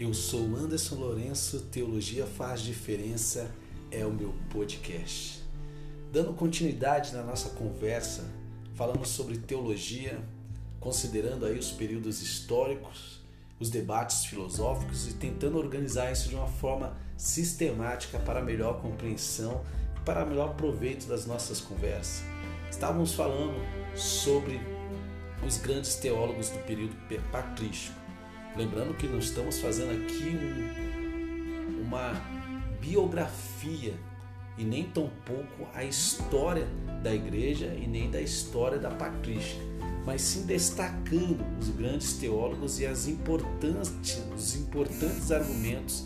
Eu sou Anderson Lourenço, Teologia Faz Diferença é o meu podcast. Dando continuidade na nossa conversa, falando sobre teologia, considerando aí os períodos históricos, os debates filosóficos e tentando organizar isso de uma forma sistemática para melhor compreensão e para melhor proveito das nossas conversas. Estávamos falando sobre os grandes teólogos do período patrístico Lembrando que nós estamos fazendo aqui um, uma biografia e nem tão pouco a história da igreja e nem da história da patrística, mas sim destacando os grandes teólogos e as importantes, os importantes argumentos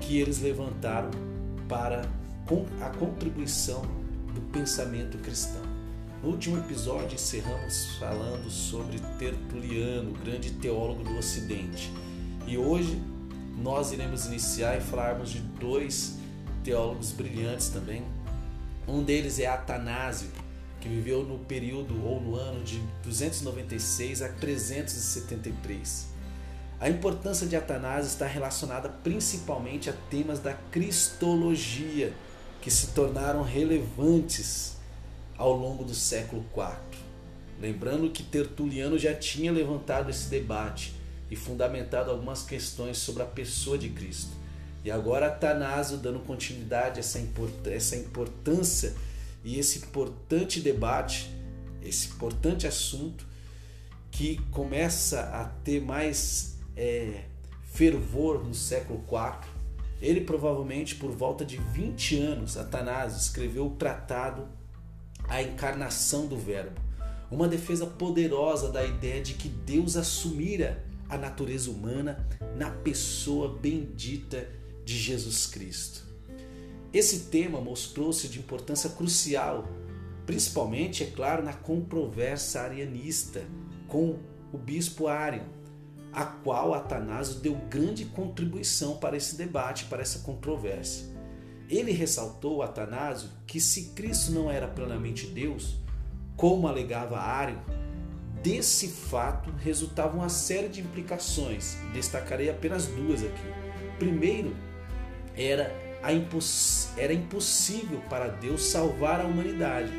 que eles levantaram para a contribuição do pensamento cristão. No último episódio encerramos falando sobre Tertuliano, grande teólogo do Ocidente. E hoje nós iremos iniciar e falarmos de dois teólogos brilhantes também. Um deles é Atanásio, que viveu no período ou no ano de 296 a 373. A importância de Atanásio está relacionada principalmente a temas da cristologia, que se tornaram relevantes ao longo do século IV. Lembrando que Tertuliano já tinha levantado esse debate e fundamentado algumas questões sobre a pessoa de Cristo. E agora Atanásio dando continuidade a essa, importância e esse importante debate, esse importante assunto que começa a ter mais é, fervor no século IV. Ele provavelmente por volta de 20 anos, Atanásio escreveu o tratado a encarnação do Verbo, uma defesa poderosa da ideia de que Deus assumira a natureza humana na pessoa bendita de Jesus Cristo. Esse tema mostrou-se de importância crucial, principalmente, é claro, na controvérsia arianista com o bispo Arian, a qual Atanásio deu grande contribuição para esse debate, para essa controvérsia. Ele ressaltou, Atanásio, que se Cristo não era plenamente Deus, como alegava Ário, desse fato resultava uma série de implicações. Destacarei apenas duas aqui. Primeiro, era, imposs... era impossível para Deus salvar a humanidade,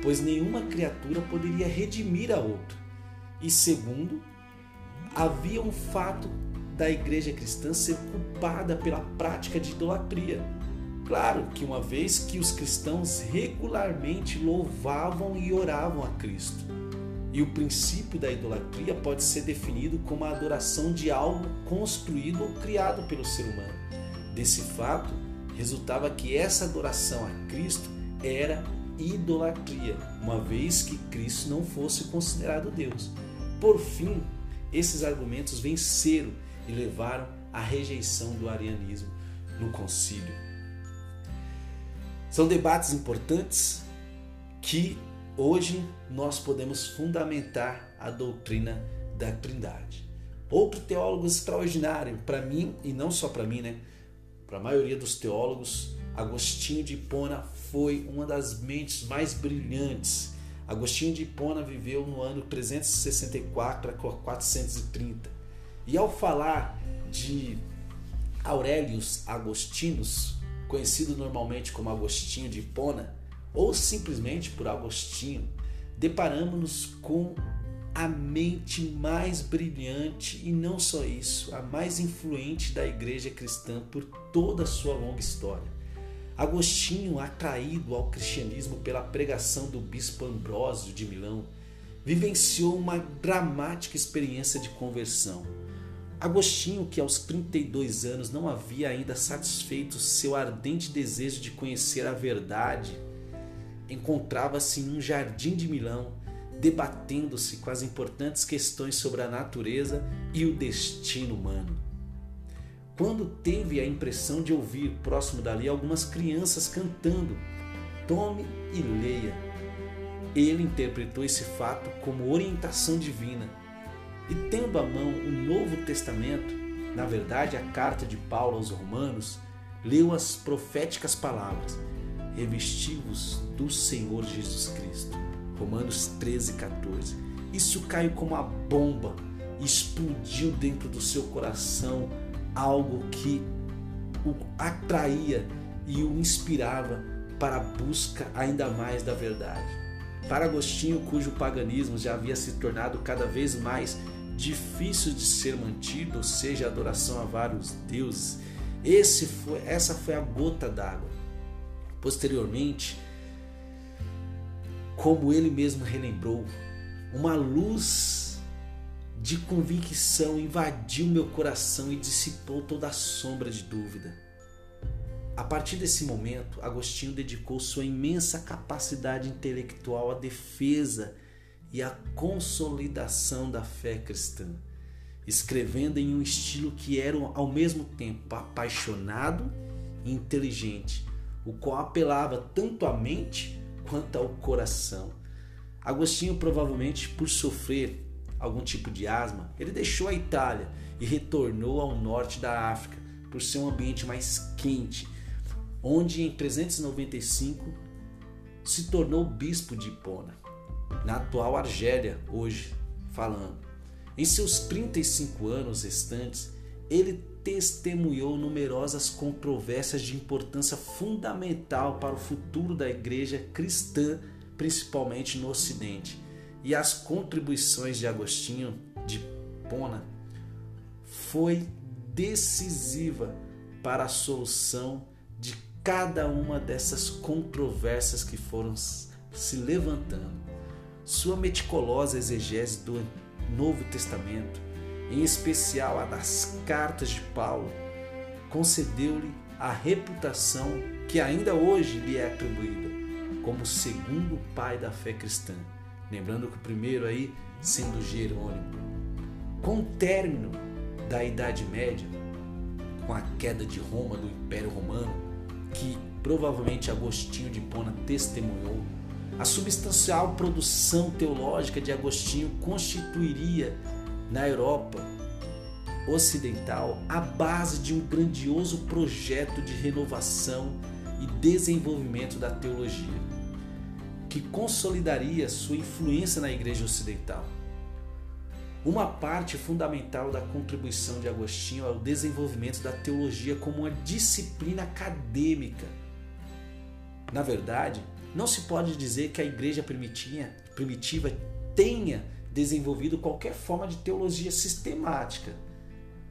pois nenhuma criatura poderia redimir a outra. E segundo, havia um fato da igreja cristã ser culpada pela prática de idolatria Claro que uma vez que os cristãos regularmente louvavam e oravam a Cristo. E o princípio da idolatria pode ser definido como a adoração de algo construído ou criado pelo ser humano. Desse fato, resultava que essa adoração a Cristo era idolatria, uma vez que Cristo não fosse considerado Deus. Por fim, esses argumentos venceram e levaram à rejeição do arianismo no concílio. São debates importantes que hoje nós podemos fundamentar a doutrina da Trindade. Outro teólogo extraordinário para mim e não só para mim, né? Para a maioria dos teólogos, Agostinho de Hipona foi uma das mentes mais brilhantes. Agostinho de Hipona viveu no ano 364 a 430. E ao falar de Aurelius Agostinus, conhecido normalmente como Agostinho de Hipona, ou simplesmente por Agostinho, deparamos-nos com a mente mais brilhante e não só isso, a mais influente da igreja cristã por toda a sua longa história. Agostinho, atraído ao cristianismo pela pregação do bispo Ambrósio de Milão, vivenciou uma dramática experiência de conversão Agostinho, que aos 32 anos não havia ainda satisfeito seu ardente desejo de conhecer a verdade, encontrava-se em um jardim de Milão, debatendo-se com as importantes questões sobre a natureza e o destino humano. Quando teve a impressão de ouvir próximo dali algumas crianças cantando, tome e leia. Ele interpretou esse fato como orientação divina e tendo à mão o Novo Testamento, na verdade a carta de Paulo aos Romanos, leu as proféticas palavras: Revestivos do Senhor Jesus Cristo. Romanos 13, 14. Isso caiu como uma bomba, explodiu dentro do seu coração algo que o atraía e o inspirava para a busca ainda mais da verdade. Para Agostinho, cujo paganismo já havia se tornado cada vez mais difícil de ser mantido, ou seja, adoração a vários deuses, esse foi, essa foi a gota d'água. Posteriormente, como ele mesmo relembrou, uma luz de convicção invadiu meu coração e dissipou toda a sombra de dúvida. A partir desse momento, Agostinho dedicou sua imensa capacidade intelectual à defesa e à consolidação da fé cristã, escrevendo em um estilo que era ao mesmo tempo apaixonado e inteligente, o qual apelava tanto à mente quanto ao coração. Agostinho, provavelmente por sofrer algum tipo de asma, ele deixou a Itália e retornou ao norte da África por ser um ambiente mais quente onde em 395 se tornou bispo de Hipona, na atual Argélia, hoje falando. Em seus 35 anos restantes, ele testemunhou numerosas controvérsias de importância fundamental para o futuro da igreja cristã, principalmente no Ocidente. E as contribuições de Agostinho de Hipona foi decisiva para a solução de cada uma dessas controvérsias que foram se levantando. Sua meticulosa exegese do Novo Testamento, em especial a das cartas de Paulo, concedeu-lhe a reputação que ainda hoje lhe é atribuída como segundo pai da fé cristã. Lembrando que o primeiro aí sendo Jerônimo. Com o término da Idade Média, com a queda de Roma do Império Romano, que provavelmente Agostinho de Hipona testemunhou, a substancial produção teológica de Agostinho constituiria na Europa ocidental a base de um grandioso projeto de renovação e desenvolvimento da teologia, que consolidaria sua influência na Igreja Ocidental. Uma parte fundamental da contribuição de Agostinho é o desenvolvimento da teologia como uma disciplina acadêmica. Na verdade, não se pode dizer que a igreja primitiva tenha desenvolvido qualquer forma de teologia sistemática.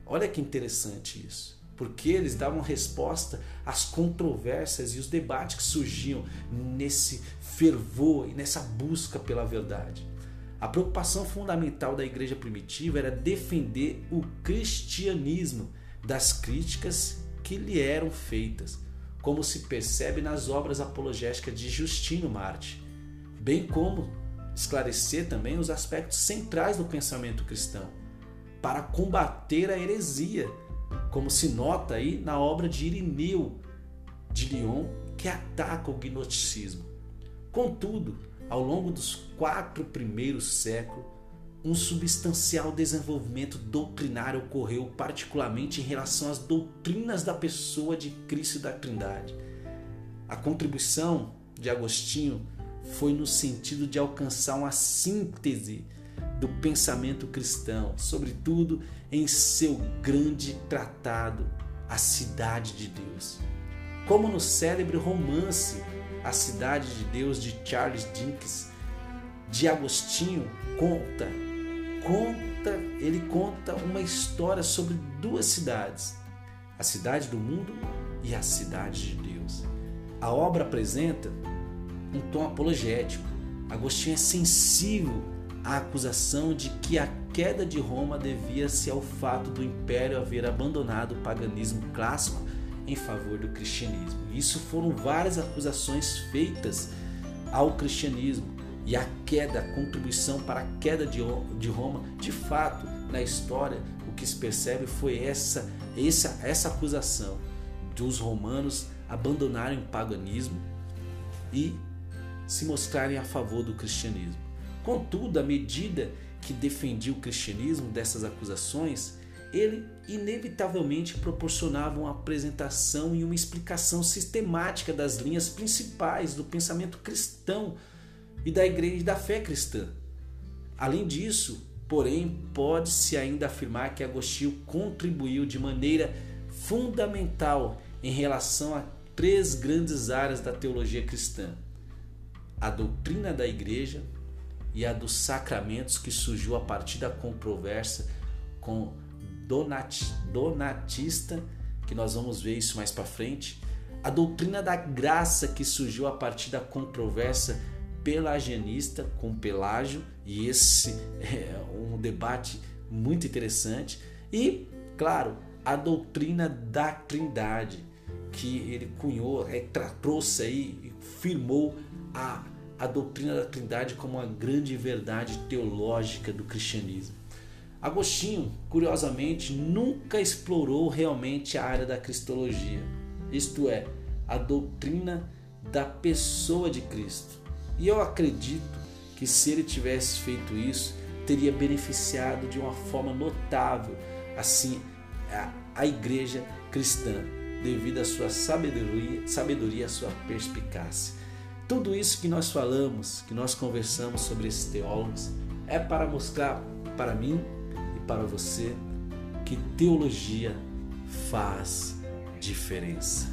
Olha que interessante isso. Porque eles davam resposta às controvérsias e os debates que surgiam nesse fervor e nessa busca pela verdade. A preocupação fundamental da igreja primitiva era defender o cristianismo das críticas que lhe eram feitas, como se percebe nas obras apologéticas de Justino Marte, bem como esclarecer também os aspectos centrais do pensamento cristão, para combater a heresia, como se nota aí na obra de Irineu de Lyon, que ataca o gnosticismo. Contudo, ao longo dos quatro primeiros séculos, um substancial desenvolvimento doutrinário ocorreu, particularmente em relação às doutrinas da pessoa de Cristo e da Trindade. A contribuição de Agostinho foi no sentido de alcançar uma síntese do pensamento cristão, sobretudo em seu grande tratado, A Cidade de Deus. Como no célebre romance a Cidade de Deus de Charles Dickens, de Agostinho, conta, conta, ele conta uma história sobre duas cidades, a cidade do mundo e a cidade de Deus. A obra apresenta um tom apologético. Agostinho é sensível à acusação de que a queda de Roma devia-se ao fato do império haver abandonado o paganismo clássico em favor do cristianismo. Isso foram várias acusações feitas ao cristianismo e a queda, a contribuição para a queda de, de Roma, de fato, na história, o que se percebe foi essa, essa, essa acusação dos romanos abandonarem o paganismo e se mostrarem a favor do cristianismo. Contudo, à medida que defendia o cristianismo dessas acusações, ele inevitavelmente proporcionava uma apresentação e uma explicação sistemática das linhas principais do pensamento cristão e da igreja e da fé cristã. Além disso, Porém, pode-se ainda afirmar que Agostinho contribuiu de maneira fundamental em relação a três grandes áreas da teologia cristã: a doutrina da igreja e a dos sacramentos, que surgiu a partir da controvérsia com Donatista, que nós vamos ver isso mais para frente, a doutrina da graça, que surgiu a partir da controvérsia pelagianista com Pelágio, e esse é um debate muito interessante, e, claro, a doutrina da Trindade, que ele cunhou, é, trouxe aí e firmou a, a doutrina da Trindade como uma grande verdade teológica do cristianismo. Agostinho, curiosamente, nunca explorou realmente a área da cristologia, isto é, a doutrina da pessoa de Cristo. E eu acredito que se ele tivesse feito isso, teria beneficiado de uma forma notável, assim, a, a igreja cristã devido à sua sabedoria, sabedoria, à sua perspicácia. Tudo isso que nós falamos, que nós conversamos sobre esses teólogos, é para mostrar para mim e para você que teologia faz diferença.